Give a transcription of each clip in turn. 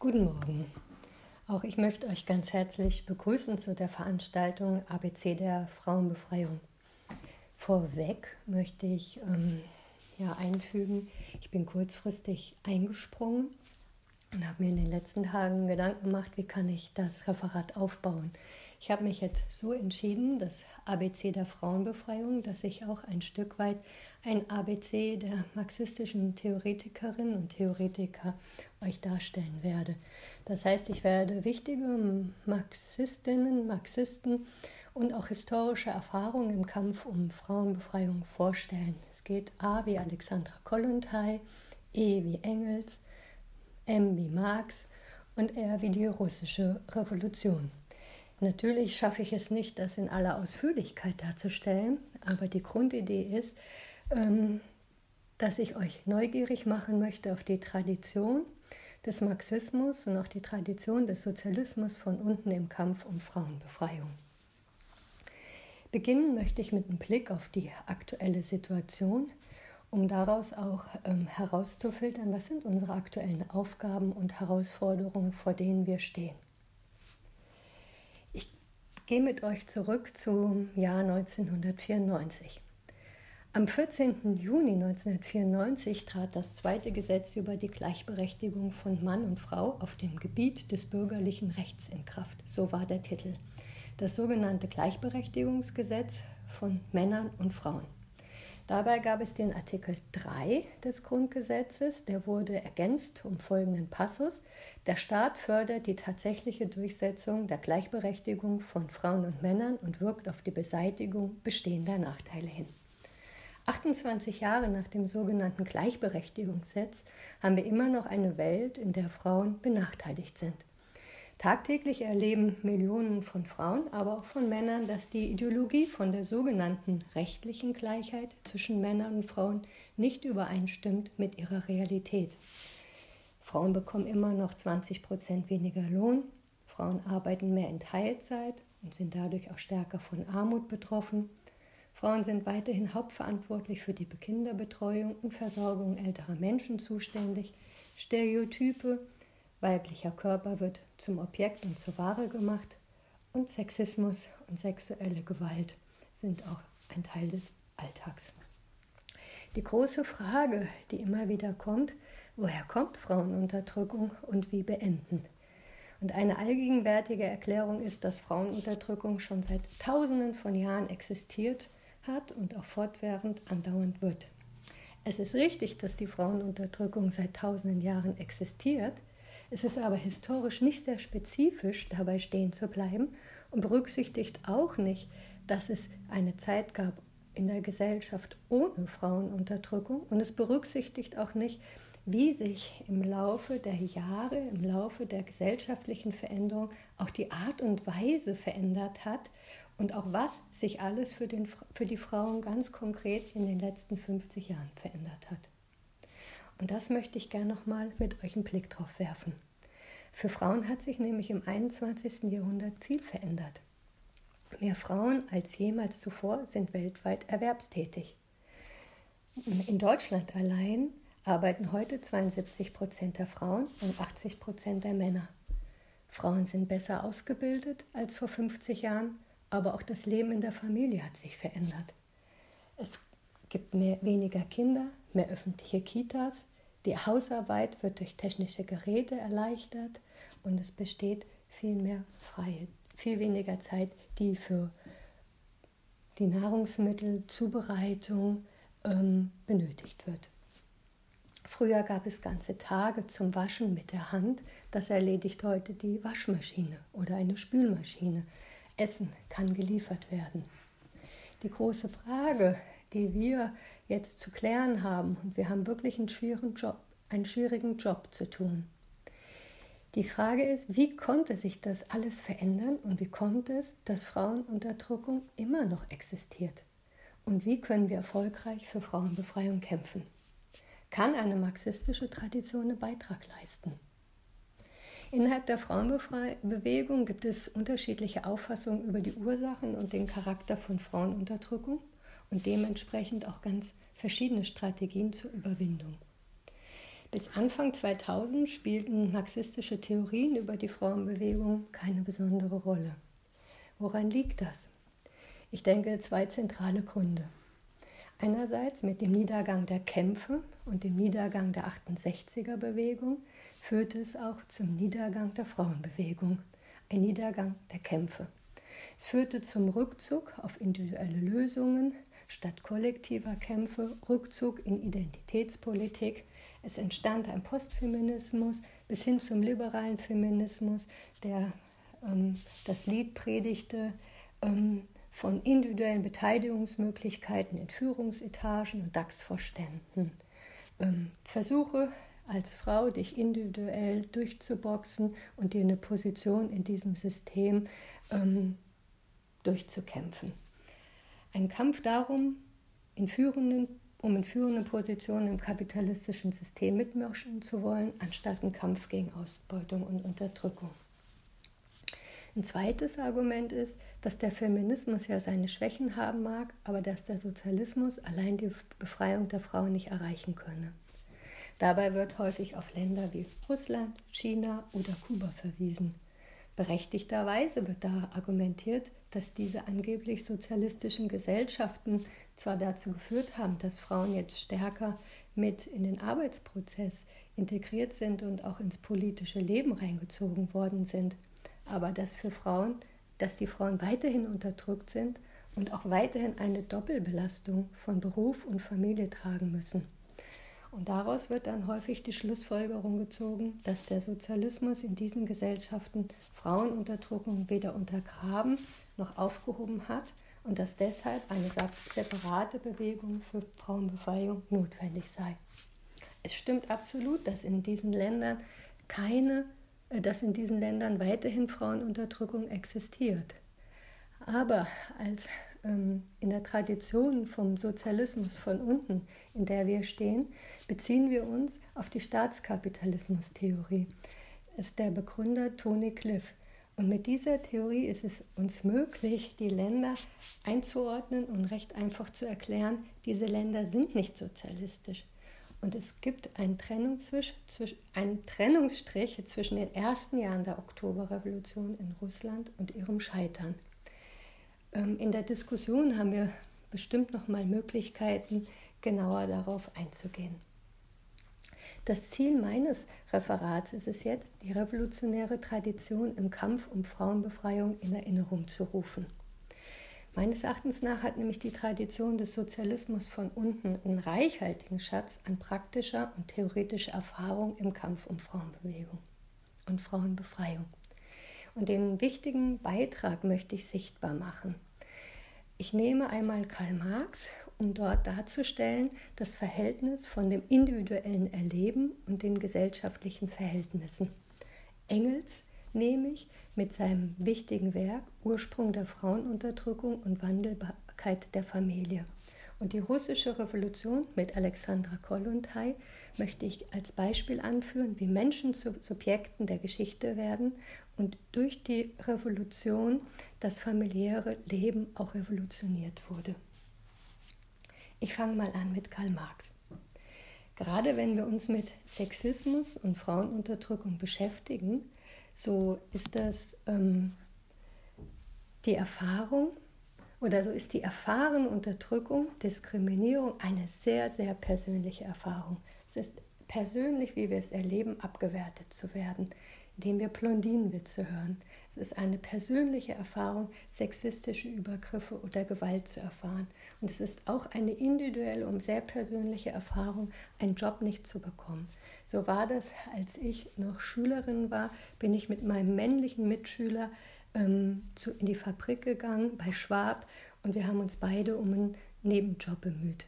Guten Morgen. Auch ich möchte euch ganz herzlich begrüßen zu der Veranstaltung ABC der Frauenbefreiung. Vorweg möchte ich ähm, ja, einfügen, ich bin kurzfristig eingesprungen und habe mir in den letzten Tagen Gedanken gemacht, wie kann ich das Referat aufbauen. Ich habe mich jetzt so entschieden, das ABC der Frauenbefreiung, dass ich auch ein Stück weit ein ABC der marxistischen Theoretikerinnen und Theoretiker euch darstellen werde. Das heißt, ich werde wichtige Marxistinnen, Marxisten und auch historische Erfahrungen im Kampf um Frauenbefreiung vorstellen. Es geht A wie Alexandra Kollontai, E wie Engels, M wie Marx und R wie die russische Revolution. Natürlich schaffe ich es nicht, das in aller Ausführlichkeit darzustellen, aber die Grundidee ist, ähm, dass ich euch neugierig machen möchte auf die Tradition des Marxismus und auch die Tradition des Sozialismus von unten im Kampf um Frauenbefreiung. Beginnen möchte ich mit einem Blick auf die aktuelle Situation, um daraus auch ähm, herauszufiltern, was sind unsere aktuellen Aufgaben und Herausforderungen, vor denen wir stehen gehe mit euch zurück zum Jahr 1994. Am 14. Juni 1994 trat das zweite Gesetz über die Gleichberechtigung von Mann und Frau auf dem Gebiet des bürgerlichen Rechts in Kraft. So war der Titel. Das sogenannte Gleichberechtigungsgesetz von Männern und Frauen. Dabei gab es den Artikel 3 des Grundgesetzes, der wurde ergänzt um folgenden Passus. Der Staat fördert die tatsächliche Durchsetzung der Gleichberechtigung von Frauen und Männern und wirkt auf die Beseitigung bestehender Nachteile hin. 28 Jahre nach dem sogenannten Gleichberechtigungsgesetz haben wir immer noch eine Welt, in der Frauen benachteiligt sind. Tagtäglich erleben Millionen von Frauen, aber auch von Männern, dass die Ideologie von der sogenannten rechtlichen Gleichheit zwischen Männern und Frauen nicht übereinstimmt mit ihrer Realität. Frauen bekommen immer noch 20 Prozent weniger Lohn, Frauen arbeiten mehr in Teilzeit und sind dadurch auch stärker von Armut betroffen. Frauen sind weiterhin hauptverantwortlich für die Kinderbetreuung und Versorgung älterer Menschen zuständig. Stereotype Weiblicher Körper wird zum Objekt und zur Ware gemacht und Sexismus und sexuelle Gewalt sind auch ein Teil des Alltags. Die große Frage, die immer wieder kommt, woher kommt Frauenunterdrückung und wie beenden? Und eine allgegenwärtige Erklärung ist, dass Frauenunterdrückung schon seit Tausenden von Jahren existiert hat und auch fortwährend andauernd wird. Es ist richtig, dass die Frauenunterdrückung seit tausenden Jahren existiert, es ist aber historisch nicht sehr spezifisch, dabei stehen zu bleiben und berücksichtigt auch nicht, dass es eine Zeit gab in der Gesellschaft ohne Frauenunterdrückung und es berücksichtigt auch nicht, wie sich im Laufe der Jahre, im Laufe der gesellschaftlichen Veränderung auch die Art und Weise verändert hat und auch was sich alles für, den, für die Frauen ganz konkret in den letzten 50 Jahren verändert hat. Und das möchte ich gerne nochmal mit euch einen Blick drauf werfen. Für Frauen hat sich nämlich im 21. Jahrhundert viel verändert. Mehr Frauen als jemals zuvor sind weltweit erwerbstätig. In Deutschland allein arbeiten heute 72 Prozent der Frauen und 80 Prozent der Männer. Frauen sind besser ausgebildet als vor 50 Jahren, aber auch das Leben in der Familie hat sich verändert. Es gibt mehr, weniger Kinder, mehr öffentliche Kitas, die Hausarbeit wird durch technische Geräte erleichtert und es besteht viel mehr freie, viel weniger Zeit, die für die Nahrungsmittelzubereitung ähm, benötigt wird. Früher gab es ganze Tage zum Waschen mit der Hand. Das erledigt heute die Waschmaschine oder eine Spülmaschine. Essen kann geliefert werden. Die große Frage, die wir jetzt zu klären haben. Und wir haben wirklich einen schwierigen Job, einen schwierigen Job zu tun. Die Frage ist, wie konnte sich das alles verändern und wie kommt es, dass Frauenunterdrückung immer noch existiert? Und wie können wir erfolgreich für Frauenbefreiung kämpfen? Kann eine marxistische Tradition einen Beitrag leisten? Innerhalb der Frauenbewegung gibt es unterschiedliche Auffassungen über die Ursachen und den Charakter von Bis Anfang 2000 spielten marxistische Theorien über die Frauenbewegung keine besondere Rolle. Woran liegt das? Ich denke zwei zentrale Gründe. Einerseits mit dem Niedergang der Kämpfe und dem Niedergang der 68er Bewegung führte es auch zum Niedergang der Frauenbewegung, ein Niedergang der Kämpfe. Es führte zum Rückzug auf individuelle Lösungen statt kollektiver Kämpfe, Rückzug in Identitätspolitik, es entstand ein Postfeminismus bis hin zum liberalen Feminismus, der ähm, das Lied predigte ähm, von individuellen Beteiligungsmöglichkeiten in Führungsetagen und DAX-Vorständen. Ähm, Versuche als Frau, dich individuell durchzuboxen und dir eine Position in diesem System ähm, durchzukämpfen. Ein Kampf darum, in führenden um in führenden Positionen im kapitalistischen System mitmischen zu wollen, anstatt einen Kampf gegen Ausbeutung und Unterdrückung. Ein zweites Argument ist, dass der Feminismus ja seine Schwächen haben mag, aber dass der Sozialismus allein die Befreiung der Frauen nicht erreichen könne. Dabei wird häufig auf Länder wie Russland, China oder Kuba verwiesen. Berechtigterweise wird da argumentiert, dass diese angeblich sozialistischen Gesellschaften zwar dazu geführt haben, dass Frauen jetzt stärker mit in den Arbeitsprozess integriert sind und auch ins politische Leben reingezogen worden sind, aber dass für Frauen, dass die Frauen weiterhin unterdrückt sind und auch weiterhin eine Doppelbelastung von Beruf und Familie tragen müssen. Und daraus wird dann häufig die Schlussfolgerung gezogen, dass der Sozialismus in diesen Gesellschaften Frauenunterdrückung weder untergraben noch aufgehoben hat und dass deshalb eine separate Bewegung für Frauenbefreiung notwendig sei. Es stimmt absolut, dass in diesen Ländern keine, äh, dass in diesen Ländern weiterhin Frauenunterdrückung existiert. Aber als in der Tradition vom Sozialismus von unten, in der wir stehen, beziehen wir uns auf die Staatskapitalismus-Theorie. Ist der Begründer Tony Cliff. Und mit dieser Theorie ist es uns möglich, die Länder einzuordnen und recht einfach zu erklären, diese Länder sind nicht sozialistisch. Und es gibt einen, einen Trennungsstrich zwischen den ersten Jahren der Oktoberrevolution in Russland und ihrem Scheitern. Ähm, in der Diskussion haben wir bestimmt noch mal Möglichkeiten, genauer darauf einzugehen. Das Ziel meines Referats ist es jetzt, die revolutionäre Tradition im Kampf um Frauenbefreiung in Erinnerung zu rufen. Meines Erachtens nach hat nämlich die Tradition des Sozialismus von unten einen reichhaltigen Schatz an praktischer und theoretischer Erfahrung im Kampf um Frauenbewegung und Frauenbefreiung. Und den wichtigen Beitrag möchte ich sichtbar machen. Ich nehme einmal Karl Marx um dort darzustellen das Verhältnis von dem individuellen Erleben und den gesellschaftlichen Verhältnissen. Engels nehme ich mit seinem wichtigen Werk Ursprung der Frauenunterdrückung und Wandelbarkeit der Familie. Und die russische Revolution mit Alexandra Kollontai möchte ich als Beispiel anführen, wie Menschen zu Subjekten der Geschichte werden und durch die Revolution das familiäre Leben auch revolutioniert wurde. Ich fange mal an mit Karl Marx. Gerade wenn wir uns mit Sexismus und Frauenunterdrückung beschäftigen, so ist das ähm, die Erfahrung oder so ist die erfahrene Unterdrückung, Diskriminierung eine sehr, sehr persönliche Erfahrung. Es ist persönlich, wie wir es erleben, abgewertet zu werden indem wir Blondinenwitze hören. Es ist eine persönliche Erfahrung, sexistische Übergriffe oder Gewalt zu erfahren. Und es ist auch eine individuelle und sehr persönliche Erfahrung, einen Job nicht zu bekommen. So war das, als ich noch Schülerin war, bin ich mit meinem männlichen Mitschüler ähm, zu, in die Fabrik gegangen bei Schwab und wir haben uns beide um einen Nebenjob bemüht.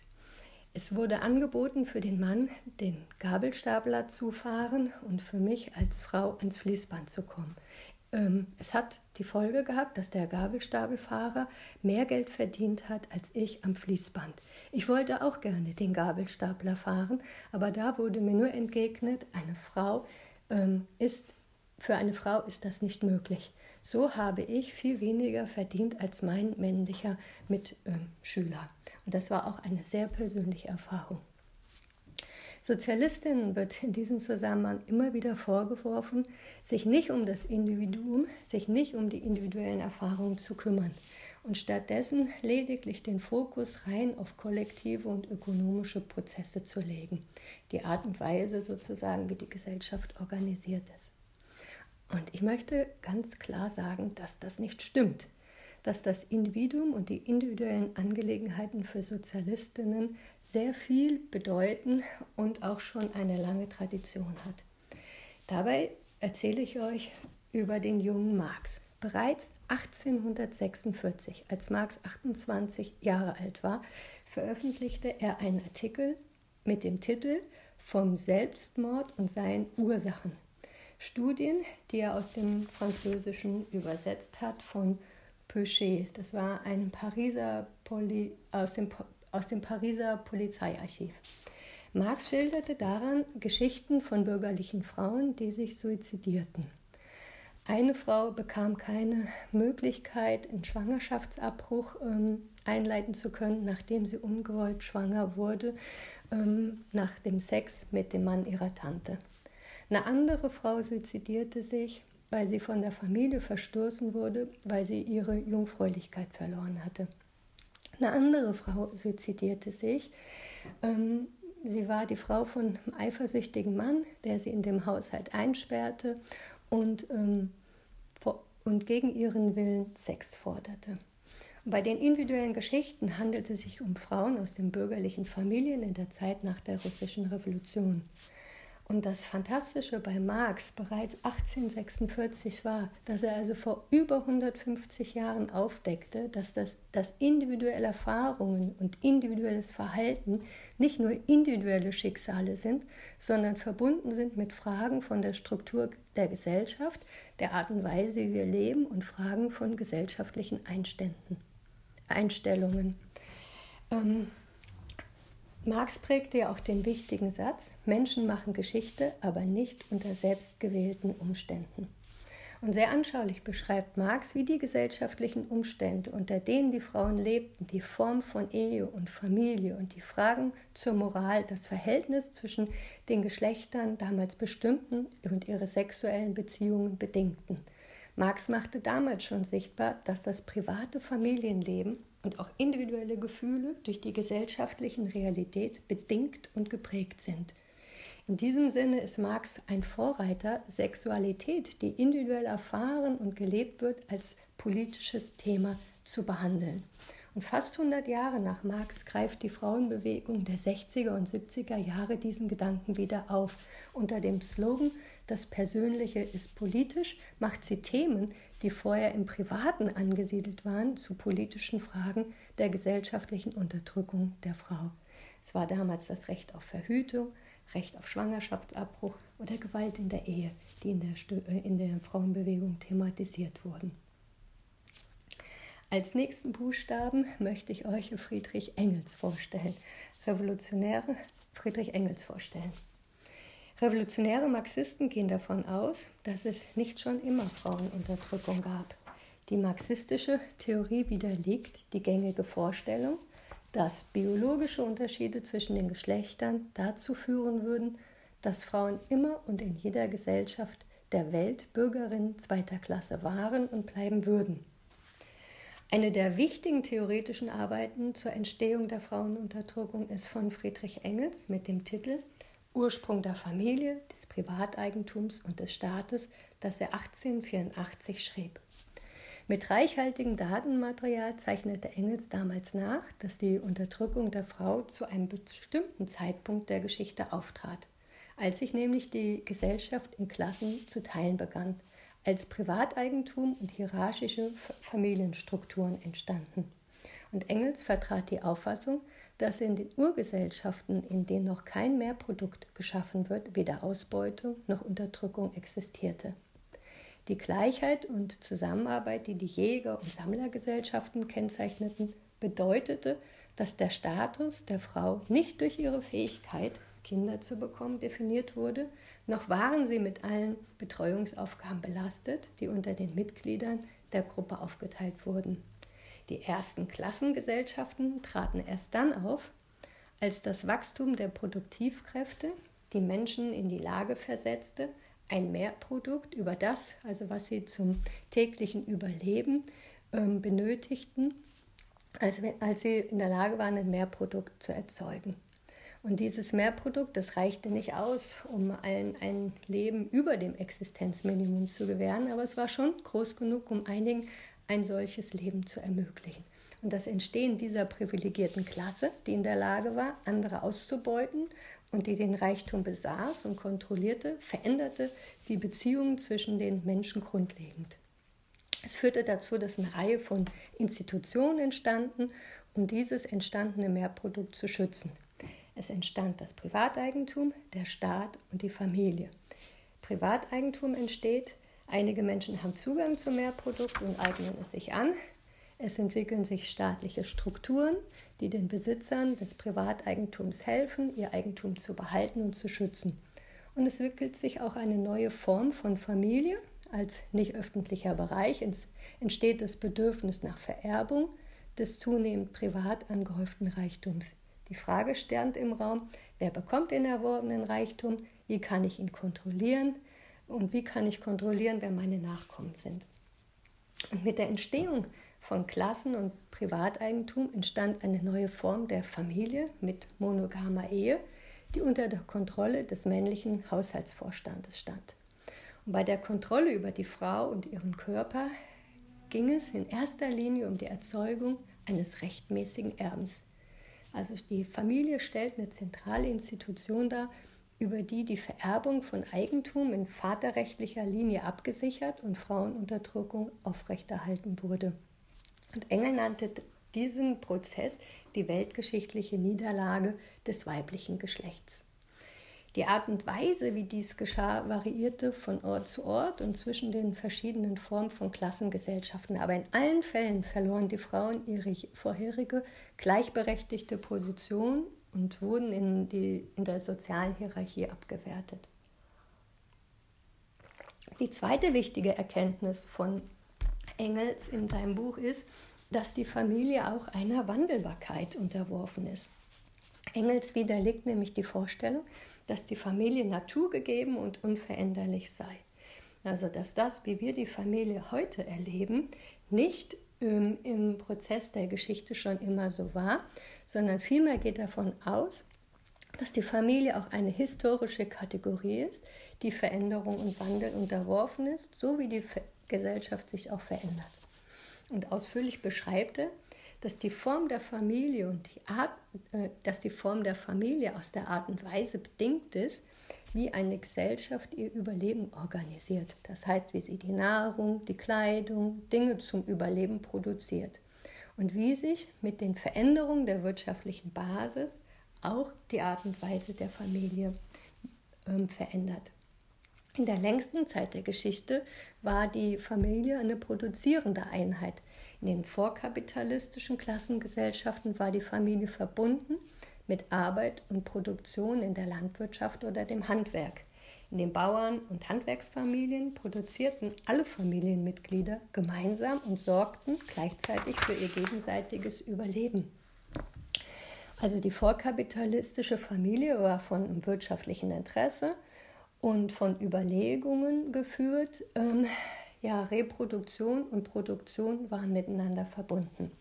Es wurde angeboten, für den Mann den Gabelstapler zu fahren und für mich als Frau ans Fließband zu kommen. Ähm, es hat die Folge gehabt, dass der Gabelstapelfahrer mehr Geld verdient hat als ich am Fließband. Ich wollte auch gerne den Gabelstapler fahren, aber da wurde mir nur entgegnet, eine Frau ähm, ist, für eine Frau ist das nicht möglich. So habe ich viel weniger verdient als mein männlicher Mitschüler. Und das war auch eine sehr persönliche Erfahrung. Sozialistinnen wird in diesem Zusammenhang immer wieder vorgeworfen, sich nicht um das Individuum, sich nicht um die individuellen Erfahrungen zu kümmern und stattdessen lediglich den Fokus rein auf kollektive und ökonomische Prozesse zu legen, die Art und Weise sozusagen, wie die Gesellschaft organisiert ist. Und ich möchte ganz klar sagen, dass das nicht stimmt dass das Individuum und die individuellen Angelegenheiten für Sozialistinnen sehr viel bedeuten und auch schon eine lange Tradition hat. Dabei erzähle ich euch über den jungen Marx. Bereits 1846, als Marx 28 Jahre alt war, veröffentlichte er einen Artikel mit dem Titel Vom Selbstmord und seinen Ursachen. Studien, die er aus dem Französischen übersetzt hat von Peuchet. Das war ein Pariser Poli aus, dem, aus dem Pariser Polizeiarchiv. Marx schilderte daran Geschichten von bürgerlichen Frauen, die sich suizidierten. Eine Frau bekam keine Möglichkeit, einen Schwangerschaftsabbruch ähm, einleiten zu können, nachdem sie ungewollt schwanger wurde, ähm, nach dem Sex mit dem Mann ihrer Tante. Eine andere Frau suizidierte sich, weil sie von der Familie verstoßen wurde, weil sie ihre Jungfräulichkeit verloren hatte. Eine andere Frau suizidierte sich. Ähm, sie war die Frau von einem eifersüchtigen Mann, der sie in dem Haushalt einsperrte und, ähm, und gegen ihren Willen Sex forderte. Bei den individuellen Geschichten handelte es sich um Frauen aus den bürgerlichen Familien in der Zeit nach der russischen Revolution. Und das Fantastische bei Marx bereits 1846 war, dass er also vor über 150 Jahren aufdeckte, dass das, dass individuelle Erfahrungen und individuelles Verhalten nicht nur individuelle Schicksale sind, sondern verbunden sind mit Fragen von der Struktur der Gesellschaft, der Art und Weise, wie wir leben und Fragen von gesellschaftlichen Einständen, Einstellungen. Ähm, Marx prägte ja auch den wichtigen Satz, Menschen machen Geschichte, aber nicht unter selbstgewählten Umständen. Und sehr anschaulich beschreibt Marx, wie die gesellschaftlichen Umstände, unter denen die Frauen lebten, die Form von Ehe und Familie und die Fragen zur Moral, das Verhältnis zwischen den Geschlechtern damals bestimmten und ihre sexuellen Beziehungen bedingten. Marx machte damals schon sichtbar, dass das private Familienleben und auch individuelle Gefühle durch die gesellschaftlichen Realität bedingt und geprägt sind. In diesem Sinne ist Marx ein Vorreiter, Sexualität, die individuell erfahren und gelebt wird, als politisches Thema zu behandeln. Und fast 100 Jahre nach Marx greift die Frauenbewegung der 60er und 70er Jahre diesen Gedanken wieder auf. Unter dem Slogan Das Persönliche ist politisch macht sie Themen, die vorher im Privaten angesiedelt waren, zu politischen Fragen der gesellschaftlichen Unterdrückung der Frau. Es war damals das Recht auf Verhütung, Recht auf Schwangerschaftsabbruch oder Gewalt in der Ehe, die in der, äh, in der Frauenbewegung thematisiert wurden. Als nächsten Buchstaben möchte ich euch Friedrich Engels vorstellen. Revolutionäre Friedrich Engels vorstellen. Revolutionäre Marxisten gehen davon aus, dass es nicht schon immer Frauenunterdrückung gab. Die marxistische Theorie widerlegt die gängige Vorstellung, dass biologische Unterschiede zwischen den Geschlechtern dazu führen würden, dass Frauen immer und in jeder Gesellschaft der Welt Bürgerinnen zweiter Klasse waren und bleiben würden. Eine der wichtigen theoretischen Arbeiten zur Entstehung der Frauenunterdrückung ist von Friedrich Engels mit dem Titel Ursprung der Familie, des Privateigentums und des Staates, das er 1884 schrieb. Mit reichhaltigem Datenmaterial zeichnete Engels damals nach, dass die Unterdrückung der Frau zu einem bestimmten Zeitpunkt der Geschichte auftrat, als sich nämlich die Gesellschaft in Klassen zu teilen begann – als Privateigentum und hierarchische Familienstrukturen entstanden. Und Engels vertrat die Auffassung, dass in den Urgesellschaften, in denen noch kein Mehrprodukt geschaffen wird, weder Ausbeutung noch Unterdrückung existierte. Die Gleichheit und Zusammenarbeit, die die Jäger- und Sammlergesellschaften kennzeichneten, bedeutete, dass der Status der Frau nicht durch ihre Fähigkeit, Kinder zu bekommen, definiert wurde, noch waren sie mit allen Betreuungsaufgaben belastet, die unter den Mitgliedern der Gruppe aufgeteilt wurden. Die ersten Klassengesellschaften traten erst dann auf, als das Wachstum der Produktivkräfte die Menschen in die Lage versetzte, ein Mehrprodukt über das, also was sie zum täglichen Überleben ähm, benötigten, als, als sie in der Lage waren, ein Mehrprodukt zu erzeugen. Und dieses Mehrprodukt, das reichte nicht aus, um allen ein Leben über dem Existenzminimum zu gewähren, aber es war schon groß genug, um einigen ein solches Leben zu ermöglichen. Und das Entstehen dieser privilegierten Klasse, die in der Lage war, andere auszubeuten und die den Reichtum besaß und kontrollierte, veränderte die Beziehungen zwischen den Menschen grundlegend. Es führte dazu, dass eine Reihe von Institutionen entstanden, um dieses entstandene Mehrprodukt zu schützen. Es entstand das Privateigentum, der Staat und die Familie. Privateigentum entsteht, einige Menschen haben Zugang zum Mehrprodukt und eignen es sich an. Es entwickeln sich staatliche Strukturen, die den Besitzern des Privateigentums helfen, ihr Eigentum zu behalten und zu schützen. Und es entwickelt sich auch eine neue Form von Familie als nicht öffentlicher Bereich. Es entsteht das Bedürfnis nach Vererbung des zunehmend privat angehäuften Reichtums. Die Frage stand im Raum, wer bekommt den erworbenen Reichtum, wie kann ich ihn kontrollieren und wie kann ich kontrollieren, wer meine Nachkommen sind. Und mit der Entstehung von Klassen- und Privateigentum entstand eine neue Form der Familie mit monogamer Ehe, die unter der Kontrolle des männlichen Haushaltsvorstandes stand. Und bei der Kontrolle über die Frau und ihren Körper ging es in erster Linie um die Erzeugung eines rechtmäßigen Erbens. Also die Familie stellt eine zentrale Institution dar, über die die Vererbung von Eigentum in vaterrechtlicher Linie abgesichert und Frauenunterdrückung aufrechterhalten wurde. Und Engel nannte diesen Prozess die weltgeschichtliche Niederlage des weiblichen Geschlechts. Die Art und Weise, wie dies geschah, variierte von Ort zu Ort und zwischen den verschiedenen Formen von Klassengesellschaften. Aber in allen Fällen verloren die Frauen ihre vorherige gleichberechtigte Position und wurden in, die, in der sozialen Hierarchie abgewertet. Die zweite wichtige Erkenntnis von Engels in seinem Buch ist, dass die Familie auch einer Wandelbarkeit unterworfen ist. Engels widerlegt nämlich die Vorstellung, dass die Familie naturgegeben und unveränderlich sei. Also dass das, wie wir die Familie heute erleben, nicht ähm, im Prozess der Geschichte schon immer so war, sondern vielmehr geht davon aus, dass die Familie auch eine historische Kategorie ist, die Veränderung und Wandel unterworfen ist, so wie die Gesellschaft sich auch verändert. Und ausführlich beschreibt er, dass die Form der Familie und die Art, äh, dass die Form der Familie aus der Art und Weise bedingt ist, wie eine Gesellschaft ihr Überleben organisiert. Das heißt, wie sie die Nahrung, die Kleidung, Dinge zum Überleben produziert. Und wie sich mit den Veränderungen der wirtschaftlichen Basis auch die Art und Weise der Familie ähm, verändert. In der längsten Zeit der Geschichte war die Familie eine produzierende Einheit. In den vorkapitalistischen Klassengesellschaften war die Familie verbunden mit Arbeit und Produktion in der Landwirtschaft oder dem Handwerk. In den Bauern- und Handwerksfamilien produzierten alle Familienmitglieder gemeinsam und sorgten gleichzeitig für ihr gegenseitiges Überleben. Also die vorkapitalistische Familie war von wirtschaftlichem Interesse und von Überlegungen geführt, ähm, ja, Reproduktion und Produktion waren miteinander verbunden.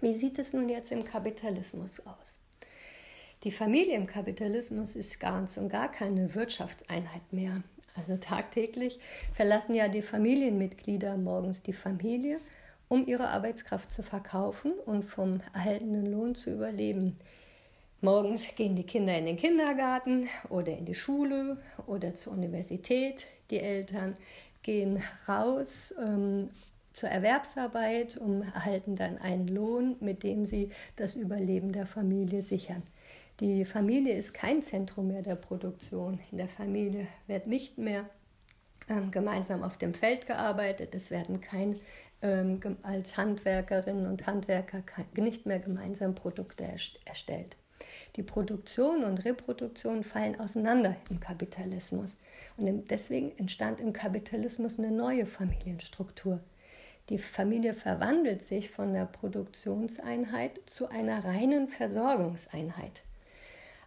Wie sieht es nun jetzt im Kapitalismus aus? Die Familie im Kapitalismus ist ganz und gar keine Wirtschaftseinheit mehr. Also tagtäglich verlassen ja die Familienmitglieder morgens die Familie, um ihre Arbeitskraft zu verkaufen und vom erhaltenen Lohn zu überleben. Morgens gehen die Kinder in den Kindergarten oder in die Schule oder zur Universität. Die Eltern gehen raus ähm, zur Erwerbsarbeit und erhalten dann einen Lohn, mit dem sie das Überleben der Familie sichern. Die Familie ist kein Zentrum mehr der Produktion. In der Familie wird nicht mehr ähm, gemeinsam auf dem Feld gearbeitet. Es werden kein ähm, als Handwerkerinnen und Handwerker nicht mehr gemeinsam Produkte erstellt. Die Produktion und Reproduktion fallen auseinander im Kapitalismus. Und deswegen entstand im Kapitalismus eine neue Familienstruktur. Die Familie verwandelt sich von der Produktionseinheit zu einer reinen Versorgungseinheit.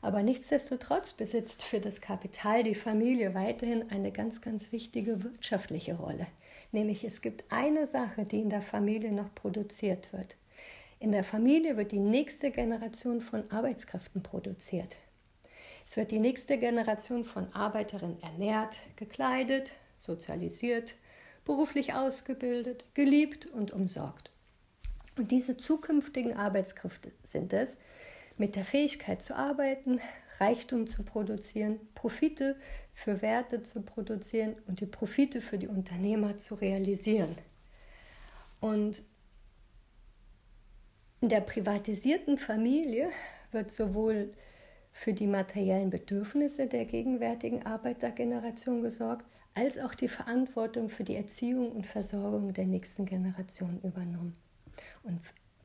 Aber nichtsdestotrotz besitzt für das Kapital die Familie weiterhin eine ganz, ganz wichtige wirtschaftliche Rolle. Nämlich es gibt eine Sache, die in der Familie noch produziert wird. In der Familie wird die nächste Generation von Arbeitskräften produziert. Es wird die nächste Generation von Arbeiterinnen ernährt, gekleidet, sozialisiert, beruflich ausgebildet, geliebt und umsorgt. Und diese zukünftigen Arbeitskräfte sind es, mit der Fähigkeit zu arbeiten, Reichtum zu produzieren, Profite für Werte zu produzieren und die Profite für die Unternehmer zu realisieren. Und in der privatisierten Familie wird sowohl für die materiellen Bedürfnisse der gegenwärtigen Arbeitergeneration gesorgt, als auch die Verantwortung für die Erziehung und Versorgung der nächsten Generation übernommen. Und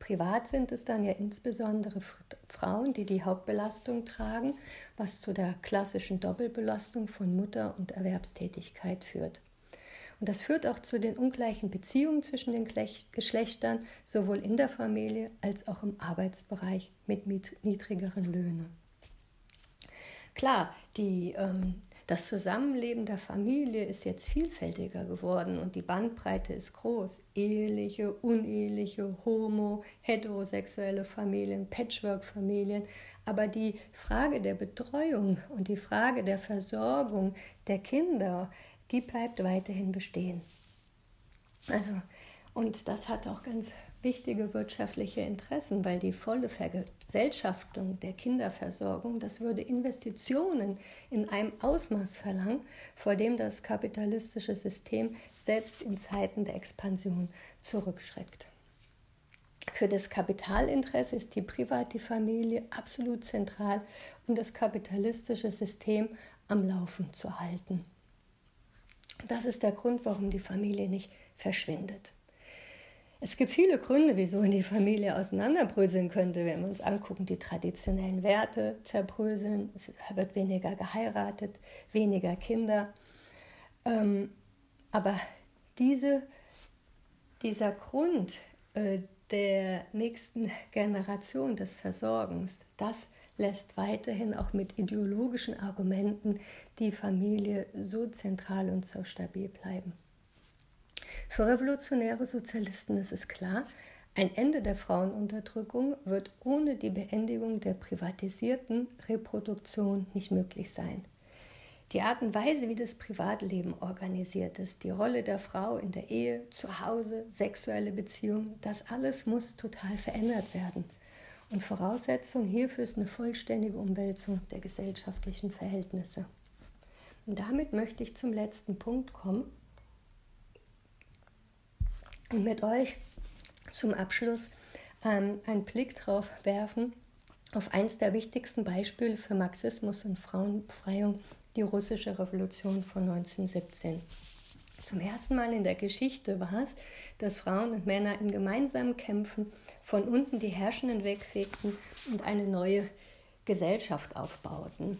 Privat sind es dann ja insbesondere Frauen, die die Hauptbelastung tragen, was zu der klassischen Doppelbelastung von Mutter und Erwerbstätigkeit führt. Und das führt auch zu den ungleichen Beziehungen zwischen den Geschlechtern, sowohl in der Familie als auch im Arbeitsbereich mit niedrigeren Löhnen. Klar, die ähm, das Zusammenleben der Familie ist jetzt vielfältiger geworden und die Bandbreite ist groß. Eheliche, uneheliche, homo, heterosexuelle Familien, Patchwork-Familien. Aber die Frage der Betreuung und die Frage der Versorgung der Kinder, die bleibt weiterhin bestehen. Also, und das hat auch ganz wichtige wirtschaftliche Interessen, weil die volle Vergesellschaftung der Kinderversorgung, das würde Investitionen in einem Ausmaß verlangen, vor dem das kapitalistische System selbst in Zeiten der Expansion zurückschreckt. Für das Kapitalinteresse ist die private Familie absolut zentral, um das kapitalistische System am Laufen zu halten. Das ist der Grund, warum die Familie nicht verschwindet. Es gibt viele Gründe, wieso die Familie auseinanderbröseln könnte, wenn wir uns angucken, die traditionellen Werte zerbröseln, es wird weniger geheiratet, weniger Kinder. Ähm, aber diese, dieser Grund äh, der nächsten Generation des Versorgens, das lässt weiterhin auch mit ideologischen Argumenten die Familie so zentral und so stabil bleiben. Für revolutionäre Sozialisten ist es klar, ein Ende der Frauenunterdrückung wird ohne die Beendigung der privatisierten Reproduktion nicht möglich sein. Die Art und Weise, wie das Privatleben organisiert ist, die Rolle der Frau in der Ehe, zu Hause, sexuelle Beziehungen, das alles muss total verändert werden. Und Voraussetzung hierfür ist eine vollständige Umwälzung der gesellschaftlichen Verhältnisse. Und damit möchte ich zum letzten Punkt kommen, und mit euch zum Abschluss ähm, einen Blick drauf werfen auf eines der wichtigsten Beispiele für Marxismus und Frauenbefreiung, die russische Revolution von 1917. Zum ersten Mal in der Geschichte war es, dass Frauen und Männer in gemeinsamen Kämpfen von unten die Herrschenden wegfegten und eine neue Gesellschaft aufbauten.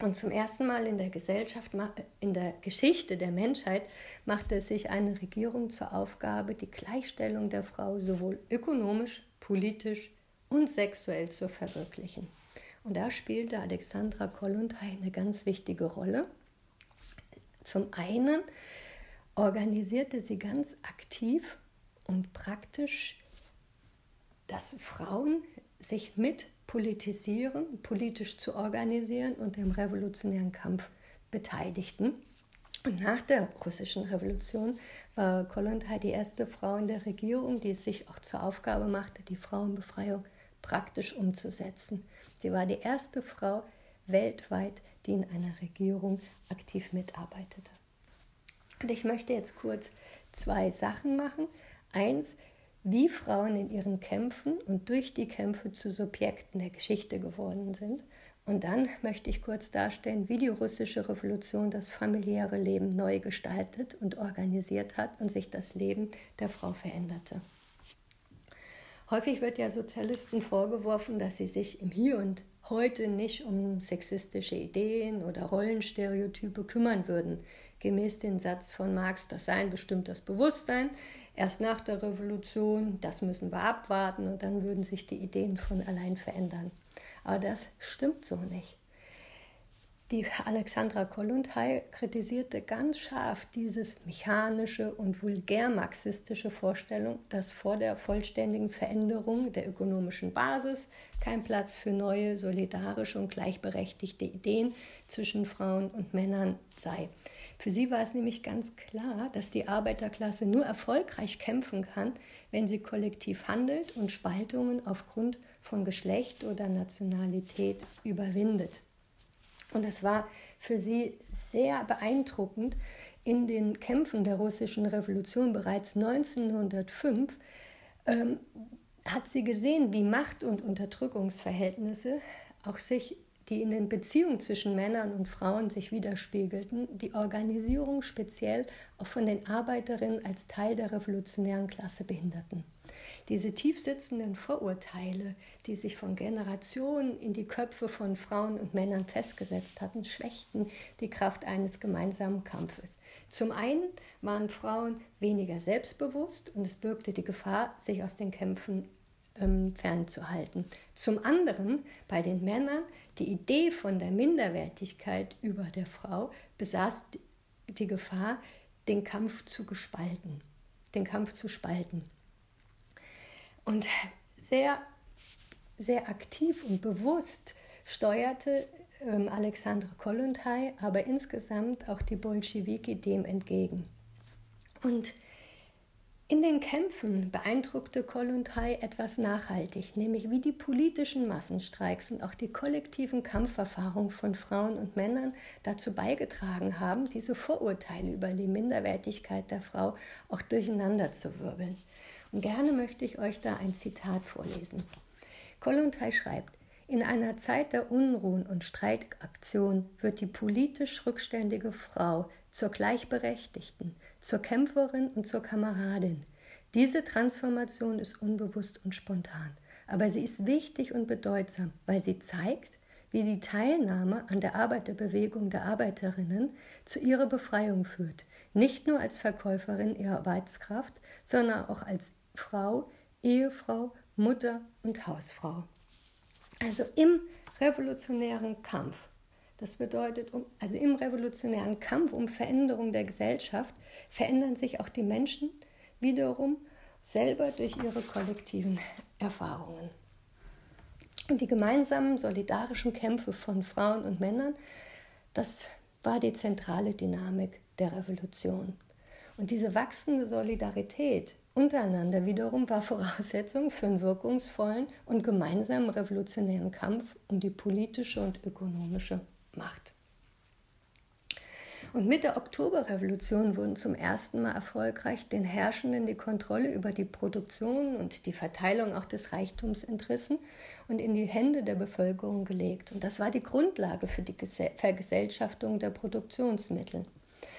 Und zum ersten Mal in der Gesellschaft, in der Geschichte der Menschheit, machte sich eine Regierung zur Aufgabe, die Gleichstellung der Frau sowohl ökonomisch, politisch und sexuell zu verwirklichen. Und da spielte Alexandra Kollontai eine ganz wichtige Rolle. Zum einen organisierte sie ganz aktiv und praktisch, dass Frauen sich mit politisieren, politisch zu organisieren und im revolutionären Kampf beteiligten. Und nach der russischen Revolution war Kollontai die erste Frau in der Regierung, die es sich auch zur Aufgabe machte, die Frauenbefreiung praktisch umzusetzen. Sie war die erste Frau weltweit, die in einer Regierung aktiv mitarbeitete. Und ich möchte jetzt kurz zwei Sachen machen. Eins, wie Frauen in ihren Kämpfen und durch die Kämpfe zu Subjekten der Geschichte geworden sind. Und dann möchte ich kurz darstellen, wie die russische Revolution das familiäre Leben neu gestaltet und organisiert hat und sich das Leben der Frau veränderte. Häufig wird ja Sozialisten vorgeworfen, dass sie sich im Hier und heute nicht um sexistische Ideen oder Rollenstereotype kümmern würden. Gemäß dem Satz von Marx, das Sein bestimmt das Bewusstsein, erst nach der Revolution, das müssen wir abwarten und dann würden sich die Ideen von allein verändern. Aber das stimmt so nicht. Die Alexandra Kollontai kritisierte ganz scharf dieses mechanische und vulgär-marxistische Vorstellung, dass vor der vollständigen Veränderung der ökonomischen Basis kein Platz für neue, solidarische und gleichberechtigte Ideen zwischen Frauen und Männern sei. Für sie war es nämlich ganz klar, dass die Arbeiterklasse nur erfolgreich kämpfen kann, wenn sie kollektiv handelt und Spaltungen aufgrund von Geschlecht oder Nationalität überwindet. Und es war für sie sehr beeindruckend, in den Kämpfen der russischen Revolution bereits 1905 ähm, hat sie gesehen, wie Macht- und Unterdrückungsverhältnisse auch sich, die in den Beziehungen zwischen Männern und Frauen sich widerspiegelten, die Organisierung speziell auch von den Arbeiterinnen als Teil der revolutionären Klasse behinderten. Diese tiefsitzenden Vorurteile, die sich von Generationen in die Köpfe von Frauen und Männern festgesetzt hatten, schwächten die Kraft eines gemeinsamen Kampfes. Zum einen waren Frauen weniger selbstbewusst und es birgte die Gefahr, sich aus den Kämpfen ähm, fernzuhalten. Zum anderen bei den Männern die Idee von der Minderwertigkeit über der Frau besaß die Gefahr, den Kampf zu gespalten, den Kampf zu spalten. Und sehr, sehr aktiv und bewusst steuerte ähm, Alexandra Kollontai, aber insgesamt auch die Bolschewiki dem entgegen. Und in den Kämpfen beeindruckte Kollontai etwas nachhaltig, nämlich wie die politischen Massenstreiks und auch die kollektiven Kampferfahrungen von Frauen und Männern dazu beigetragen haben, diese Vorurteile über die Minderwertigkeit der Frau auch durcheinander zu wirbeln. Und gerne möchte ich euch da ein Zitat vorlesen. Kollontai schreibt, in einer Zeit der Unruhen und Streitaktion wird die politisch rückständige Frau zur Gleichberechtigten, zur Kämpferin und zur Kameradin. Diese Transformation ist unbewusst und spontan, aber sie ist wichtig und bedeutsam, weil sie zeigt, wie die Teilnahme an der Arbeiterbewegung der Arbeiterinnen zu ihrer Befreiung führt, nicht nur als Verkäuferin ihrer Arbeitskraft, sondern auch als Frau, Ehefrau, Mutter und Hausfrau. Also im revolutionären Kampf, das bedeutet, also im revolutionären Kampf um Veränderung der Gesellschaft, verändern sich auch die Menschen wiederum selber durch ihre kollektiven Erfahrungen. Und die gemeinsamen solidarischen Kämpfe von Frauen und Männern, das war die zentrale Dynamik der Revolution. Und diese wachsende Solidarität untereinander wiederum war Voraussetzung für einen wirkungsvollen und gemeinsamen revolutionären Kampf um die politische und ökonomische Macht. Und mit der Oktoberrevolution wurden zum ersten Mal erfolgreich den Herrschenden die Kontrolle über die Produktion und die Verteilung auch des Reichtums entrissen und in die Hände der Bevölkerung gelegt. Und das war die Grundlage für die Vergesellschaftung der Produktionsmittel.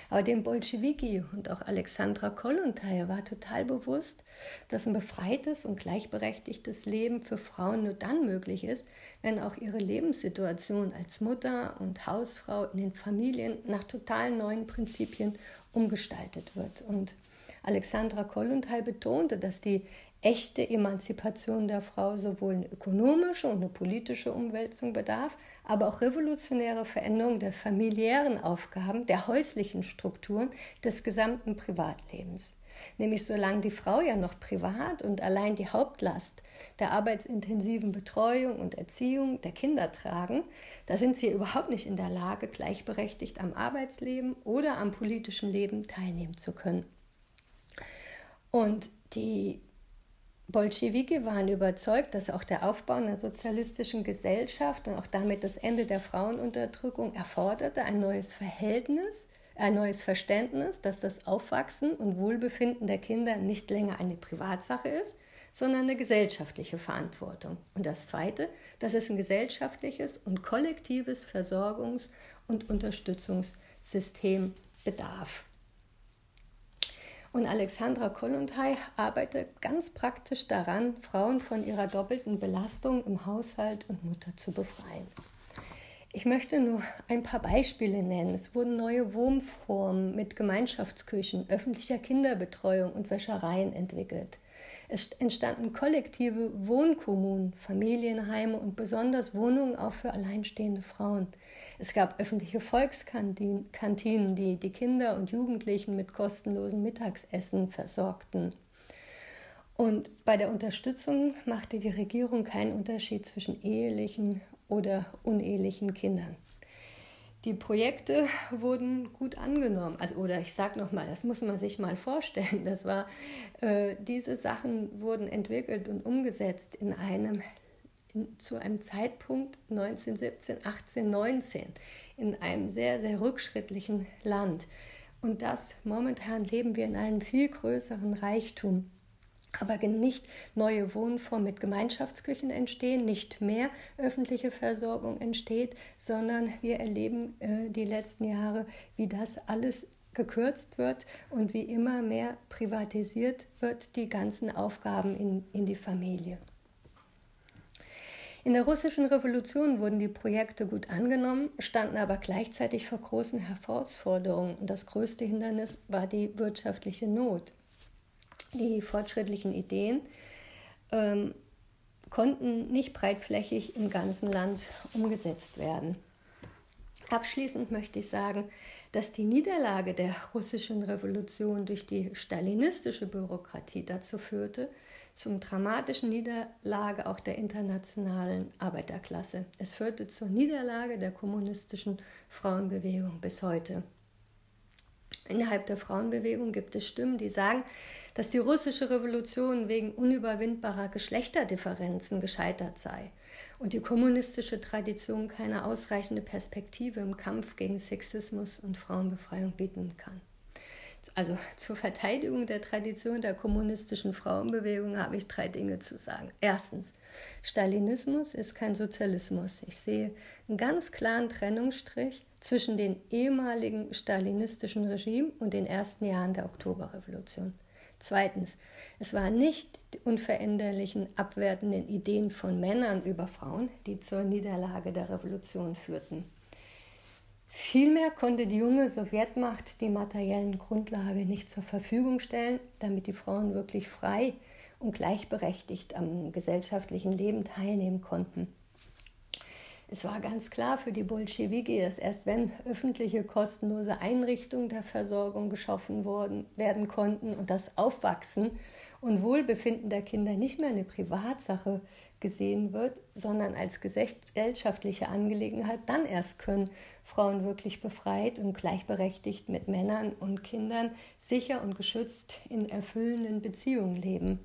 Aber dem Bolschewiki und auch Alexandra Kollontai war total bewusst, dass ein befreites und gleichberechtigtes Leben für Frauen nur dann möglich ist, wenn auch ihre Lebenssituation als Mutter und Hausfrau in den Familien nach total neuen Prinzipien umgestaltet wird. Und Alexandra Kollontai betonte, dass die echte Emanzipation der Frau sowohl eine ökonomische und eine politische Umwälzung bedarf, aber auch revolutionäre Veränderung der familiären Aufgaben, der häuslichen Strukturen, des gesamten Privatlebens. Nämlich solange die Frau ja noch privat und allein die Hauptlast der arbeitsintensiven Betreuung und Erziehung der Kinder tragen, da sind sie überhaupt nicht in der Lage, gleichberechtigt am Arbeitsleben oder am politischen Leben teilnehmen zu können. Und die Bolschewiki waren überzeugt, dass auch der Aufbau einer sozialistischen Gesellschaft und auch damit das Ende der Frauenunterdrückung erforderte ein neues Verhältnis, ein neues Verständnis, dass das Aufwachsen und Wohlbefinden der Kinder nicht länger eine Privatsache ist, sondern eine gesellschaftliche Verantwortung. Und das Zweite, dass es ein gesellschaftliches und kollektives Versorgungs- und Unterstützungssystem bedarf. Und Alexandra Kollontai arbeitet ganz praktisch daran, Frauen von ihrer doppelten Belastung im Haushalt und Mutter zu befreien. Ich möchte nur ein paar Beispiele nennen. Es wurden neue Wohnformen mit Gemeinschaftsküchen, öffentlicher Kinderbetreuung und Wäschereien entwickelt. Es entstanden kollektive Wohnkommunen, Familienheime und besonders Wohnungen auch für alleinstehende Frauen. Es gab öffentliche Volkskantinen, die die Kinder und Jugendlichen mit kostenlosen Mittagsessen versorgten. Und bei der Unterstützung machte die Regierung keinen Unterschied zwischen ehelichen oder unehelichen Kindern. Die Projekte wurden gut angenommen. Also, oder ich sage nochmal, das muss man sich mal vorstellen. Das war, äh, diese Sachen wurden entwickelt und umgesetzt in einem, in, zu einem Zeitpunkt 1917, 18, 19 in einem sehr, sehr rückschrittlichen Land. Und das momentan leben wir in einem viel größeren Reichtum aber nicht neue Wohnformen mit Gemeinschaftsküchen entstehen, nicht mehr öffentliche Versorgung entsteht, sondern wir erleben äh, die letzten Jahre, wie das alles gekürzt wird und wie immer mehr privatisiert wird, die ganzen Aufgaben in, in die Familie. In der russischen Revolution wurden die Projekte gut angenommen, standen aber gleichzeitig vor großen Herausforderungen. Und das größte Hindernis war die wirtschaftliche Not die fortschrittlichen Ideen ähm, konnten nicht breitflächig im ganzen Land umgesetzt werden. Abschließend möchte ich sagen, dass die Niederlage der russischen Revolution durch die stalinistische Bürokratie dazu führte, zum dramatischen Niederlage auch der internationalen Arbeiterklasse. Es führte zur Niederlage der kommunistischen Frauenbewegung bis heute. Innerhalb der Frauenbewegung gibt es Stimmen, die sagen, dass die russische Revolution wegen unüberwindbarer Geschlechterdifferenzen gescheitert sei und die kommunistische Tradition keine ausreichende Perspektive im Kampf gegen Sexismus und Frauenbefreiung bieten kann. Also zur Verteidigung der Tradition der kommunistischen Frauenbewegung habe ich drei Dinge zu sagen. Erstens, Stalinismus ist kein Sozialismus. Ich sehe einen ganz klaren Trennungsstrich zwischen dem ehemaligen stalinistischen Regime und den ersten Jahren der Oktoberrevolution. Zweitens, es waren nicht die unveränderlichen, abwertenden Ideen von Männern über Frauen, die zur Niederlage der Revolution führten. Vielmehr konnte die junge Sowjetmacht die materiellen Grundlage nicht zur Verfügung stellen, damit die Frauen wirklich frei und gleichberechtigt am gesellschaftlichen Leben teilnehmen konnten. Es war ganz klar für die Bolschewiki, dass erst wenn öffentliche kostenlose Einrichtungen der Versorgung geschaffen worden, werden konnten und das Aufwachsen und Wohlbefinden der Kinder nicht mehr eine Privatsache gesehen wird, sondern als gesellschaftliche Angelegenheit, dann erst können Frauen wirklich befreit und gleichberechtigt mit Männern und Kindern sicher und geschützt in erfüllenden Beziehungen leben.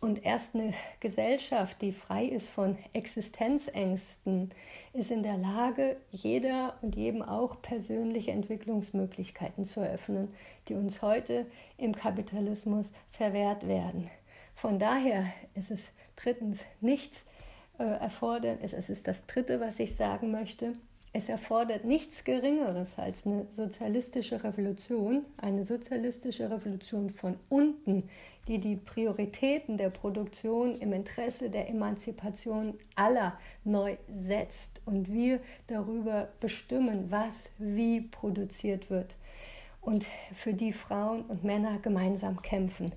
Und erst eine Gesellschaft, die frei ist von Existenzängsten, ist in der Lage, jeder und jedem auch persönliche Entwicklungsmöglichkeiten zu eröffnen, die uns heute im Kapitalismus verwehrt werden. Von daher ist es drittens nichts äh, erfordern, es ist das dritte, was ich sagen möchte, es erfordert nichts Geringeres als eine sozialistische Revolution, eine sozialistische Revolution von unten, die die Prioritäten der Produktion im Interesse der Emanzipation aller neu setzt und wir darüber bestimmen, was wie produziert wird und für die Frauen und Männer gemeinsam kämpfen.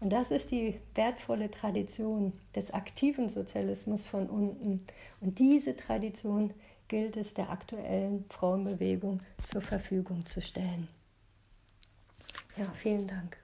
Und das ist die wertvolle Tradition des aktiven Sozialismus von unten. Und diese Tradition gilt es der aktuellen Frauenbewegung zur Verfügung zu stellen. Ja, vielen Dank.